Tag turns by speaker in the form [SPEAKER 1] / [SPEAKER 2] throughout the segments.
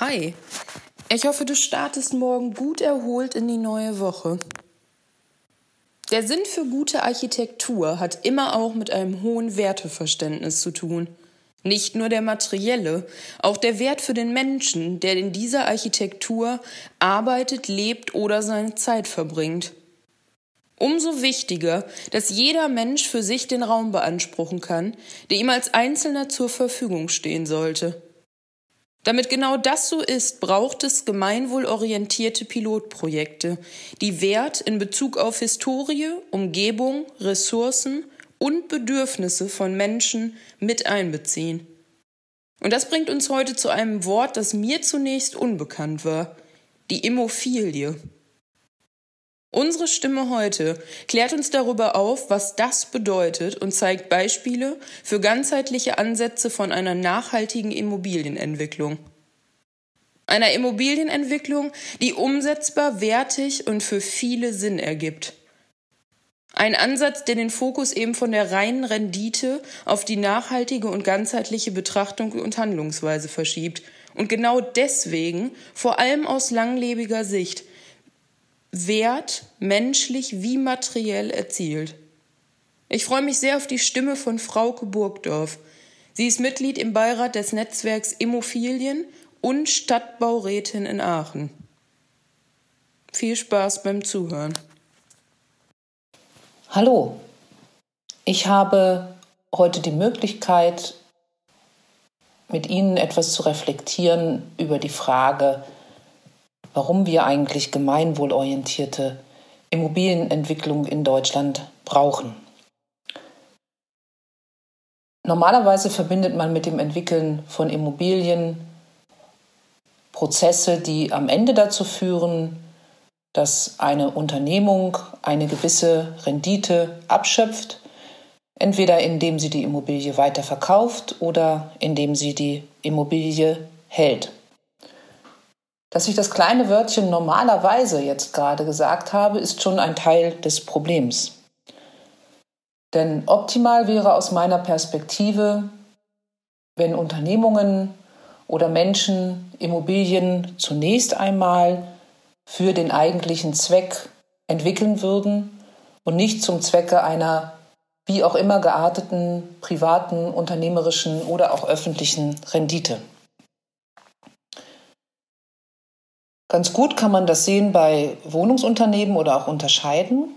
[SPEAKER 1] Hi, ich hoffe, du startest morgen gut erholt in die neue Woche. Der Sinn für gute Architektur hat immer auch mit einem hohen Werteverständnis zu tun. Nicht nur der materielle, auch der Wert für den Menschen, der in dieser Architektur arbeitet, lebt oder seine Zeit verbringt. Umso wichtiger, dass jeder Mensch für sich den Raum beanspruchen kann, der ihm als Einzelner zur Verfügung stehen sollte. Damit genau das so ist, braucht es gemeinwohlorientierte Pilotprojekte, die Wert in Bezug auf Historie, Umgebung, Ressourcen und Bedürfnisse von Menschen mit einbeziehen. Und das bringt uns heute zu einem Wort, das mir zunächst unbekannt war, die Immophilie. Unsere Stimme heute klärt uns darüber auf, was das bedeutet und zeigt Beispiele für ganzheitliche Ansätze von einer nachhaltigen Immobilienentwicklung. Einer Immobilienentwicklung, die umsetzbar, wertig und für viele Sinn ergibt. Ein Ansatz, der den Fokus eben von der reinen Rendite auf die nachhaltige und ganzheitliche Betrachtung und Handlungsweise verschiebt und genau deswegen, vor allem aus langlebiger Sicht, Wert menschlich wie materiell erzielt. Ich freue mich sehr auf die Stimme von Frauke Burgdorf. Sie ist Mitglied im Beirat des Netzwerks Immofilien und Stadtbaurätin in Aachen. Viel Spaß beim Zuhören.
[SPEAKER 2] Hallo, ich habe heute die Möglichkeit, mit Ihnen etwas zu reflektieren über die Frage, warum wir eigentlich gemeinwohlorientierte Immobilienentwicklung in Deutschland brauchen. Normalerweise verbindet man mit dem Entwickeln von Immobilien Prozesse, die am Ende dazu führen, dass eine Unternehmung eine gewisse Rendite abschöpft, entweder indem sie die Immobilie weiterverkauft oder indem sie die Immobilie hält. Dass ich das kleine Wörtchen normalerweise jetzt gerade gesagt habe, ist schon ein Teil des Problems. Denn optimal wäre aus meiner Perspektive, wenn Unternehmungen oder Menschen Immobilien zunächst einmal für den eigentlichen Zweck entwickeln würden und nicht zum Zwecke einer wie auch immer gearteten privaten, unternehmerischen oder auch öffentlichen Rendite. Ganz gut kann man das sehen bei Wohnungsunternehmen oder auch unterscheiden.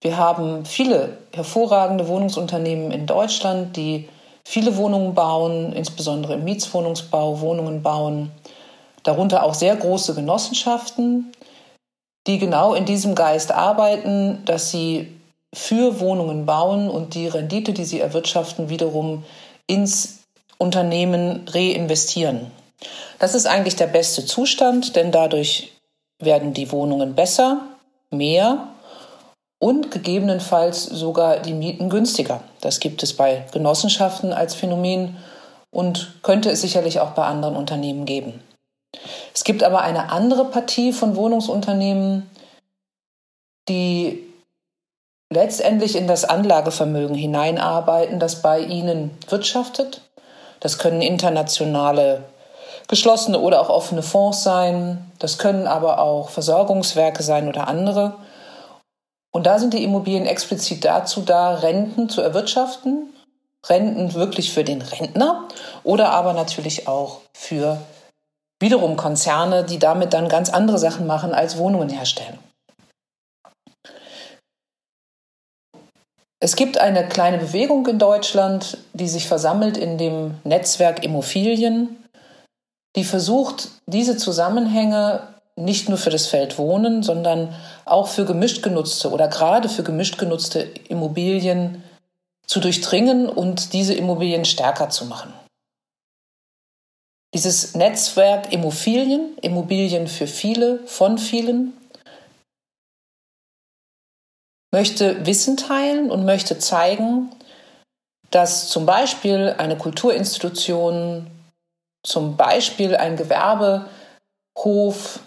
[SPEAKER 2] Wir haben viele hervorragende Wohnungsunternehmen in Deutschland, die viele Wohnungen bauen, insbesondere im Mietswohnungsbau Wohnungen bauen, darunter auch sehr große Genossenschaften, die genau in diesem Geist arbeiten, dass sie für Wohnungen bauen und die Rendite, die sie erwirtschaften, wiederum ins Unternehmen reinvestieren. Das ist eigentlich der beste Zustand, denn dadurch werden die Wohnungen besser, mehr und gegebenenfalls sogar die Mieten günstiger. Das gibt es bei Genossenschaften als Phänomen und könnte es sicherlich auch bei anderen Unternehmen geben. Es gibt aber eine andere Partie von Wohnungsunternehmen, die letztendlich in das Anlagevermögen hineinarbeiten, das bei ihnen wirtschaftet. Das können internationale geschlossene oder auch offene Fonds sein. Das können aber auch Versorgungswerke sein oder andere. Und da sind die Immobilien explizit dazu da, Renten zu erwirtschaften. Renten wirklich für den Rentner oder aber natürlich auch für wiederum Konzerne, die damit dann ganz andere Sachen machen als Wohnungen herstellen. Es gibt eine kleine Bewegung in Deutschland, die sich versammelt in dem Netzwerk Immofilien die versucht, diese Zusammenhänge nicht nur für das Feld Wohnen, sondern auch für gemischt genutzte oder gerade für gemischt genutzte Immobilien zu durchdringen und diese Immobilien stärker zu machen. Dieses Netzwerk Immobilien, Immobilien für viele, von vielen, möchte Wissen teilen und möchte zeigen, dass zum Beispiel eine Kulturinstitution zum Beispiel ein Gewerbehof,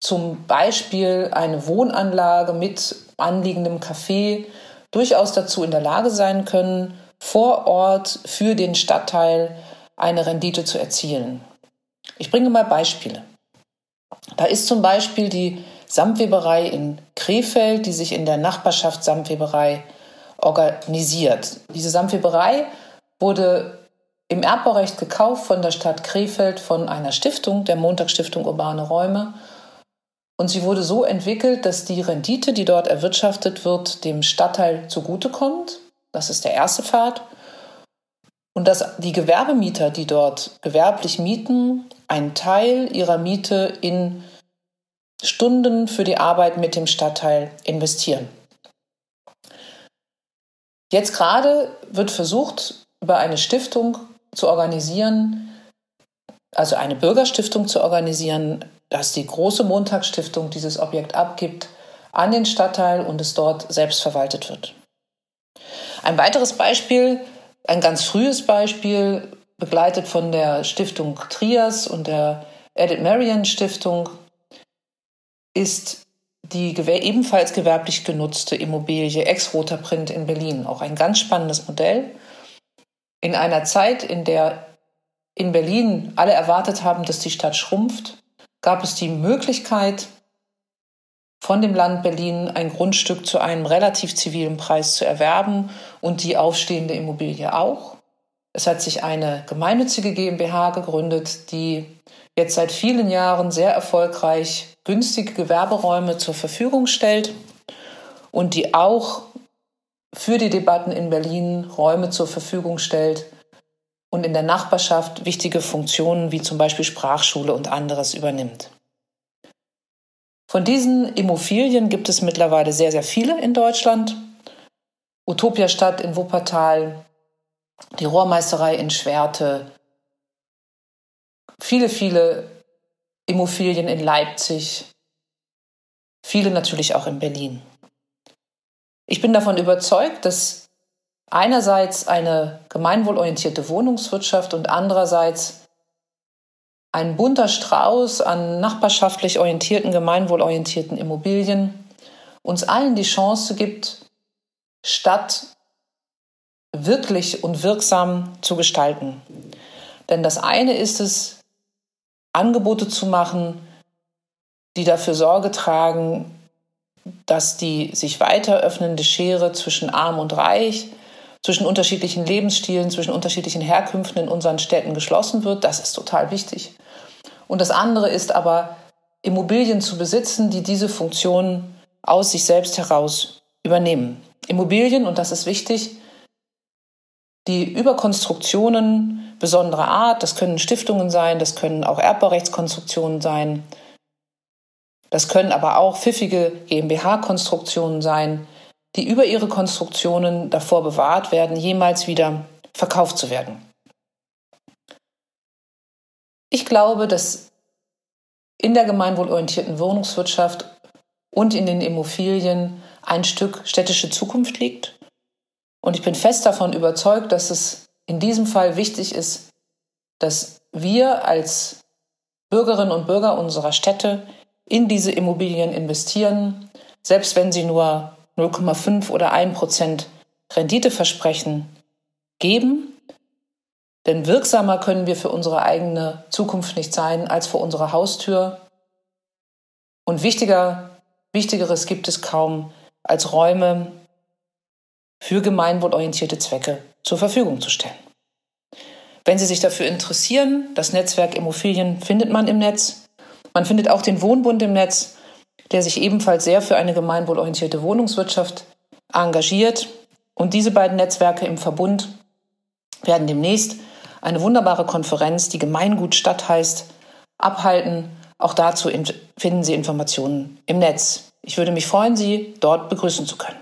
[SPEAKER 2] zum Beispiel eine Wohnanlage mit anliegendem Café durchaus dazu in der Lage sein können, vor Ort für den Stadtteil eine Rendite zu erzielen. Ich bringe mal Beispiele. Da ist zum Beispiel die Samtweberei in Krefeld, die sich in der Nachbarschaft Samtweberei organisiert. Diese Samtweberei wurde im Erbbaurecht gekauft von der Stadt Krefeld von einer Stiftung, der Montagsstiftung Urbane Räume. Und sie wurde so entwickelt, dass die Rendite, die dort erwirtschaftet wird, dem Stadtteil zugutekommt. Das ist der erste Pfad. Und dass die Gewerbemieter, die dort gewerblich mieten, einen Teil ihrer Miete in Stunden für die Arbeit mit dem Stadtteil investieren. Jetzt gerade wird versucht, über eine Stiftung zu organisieren, also eine Bürgerstiftung zu organisieren, dass die große Montagsstiftung dieses Objekt abgibt an den Stadtteil und es dort selbst verwaltet wird. Ein weiteres Beispiel, ein ganz frühes Beispiel, begleitet von der Stiftung Trias und der Edith Marion Stiftung, ist die ebenfalls gewerblich genutzte Immobilie Ex-Roter Print in Berlin. Auch ein ganz spannendes Modell. In einer Zeit, in der in Berlin alle erwartet haben, dass die Stadt schrumpft, gab es die Möglichkeit, von dem Land Berlin ein Grundstück zu einem relativ zivilen Preis zu erwerben und die aufstehende Immobilie auch. Es hat sich eine gemeinnützige GmbH gegründet, die jetzt seit vielen Jahren sehr erfolgreich günstige Gewerberäume zur Verfügung stellt und die auch für die Debatten in Berlin Räume zur Verfügung stellt und in der Nachbarschaft wichtige Funktionen wie zum Beispiel Sprachschule und anderes übernimmt. Von diesen Immobilien gibt es mittlerweile sehr, sehr viele in Deutschland. Utopia Stadt in Wuppertal, die Rohrmeisterei in Schwerte, viele, viele Immobilien in Leipzig, viele natürlich auch in Berlin. Ich bin davon überzeugt, dass einerseits eine gemeinwohlorientierte Wohnungswirtschaft und andererseits ein bunter Strauß an nachbarschaftlich orientierten, gemeinwohlorientierten Immobilien uns allen die Chance gibt, Stadt wirklich und wirksam zu gestalten. Denn das eine ist es, Angebote zu machen, die dafür Sorge tragen, dass die sich weiter öffnende Schere zwischen arm und reich, zwischen unterschiedlichen Lebensstilen, zwischen unterschiedlichen Herkünften in unseren Städten geschlossen wird. Das ist total wichtig. Und das andere ist aber, Immobilien zu besitzen, die diese Funktion aus sich selbst heraus übernehmen. Immobilien, und das ist wichtig, die über Konstruktionen besonderer Art, das können Stiftungen sein, das können auch Erbbaurechtskonstruktionen sein, das können aber auch pfiffige GmbH-Konstruktionen sein, die über ihre Konstruktionen davor bewahrt werden, jemals wieder verkauft zu werden. Ich glaube, dass in der gemeinwohlorientierten Wohnungswirtschaft und in den Immobilien ein Stück städtische Zukunft liegt. Und ich bin fest davon überzeugt, dass es in diesem Fall wichtig ist, dass wir als Bürgerinnen und Bürger unserer Städte in diese Immobilien investieren, selbst wenn sie nur 0,5 oder 1 Prozent Renditeversprechen geben. Denn wirksamer können wir für unsere eigene Zukunft nicht sein als vor unserer Haustür. Und wichtiger, wichtigeres gibt es kaum, als Räume für gemeinwohlorientierte Zwecke zur Verfügung zu stellen. Wenn Sie sich dafür interessieren, das Netzwerk Immobilien findet man im Netz. Man findet auch den Wohnbund im Netz, der sich ebenfalls sehr für eine gemeinwohlorientierte Wohnungswirtschaft engagiert. Und diese beiden Netzwerke im Verbund werden demnächst eine wunderbare Konferenz, die Gemeingut Stadt heißt, abhalten. Auch dazu finden Sie Informationen im Netz. Ich würde mich freuen, Sie dort begrüßen zu können.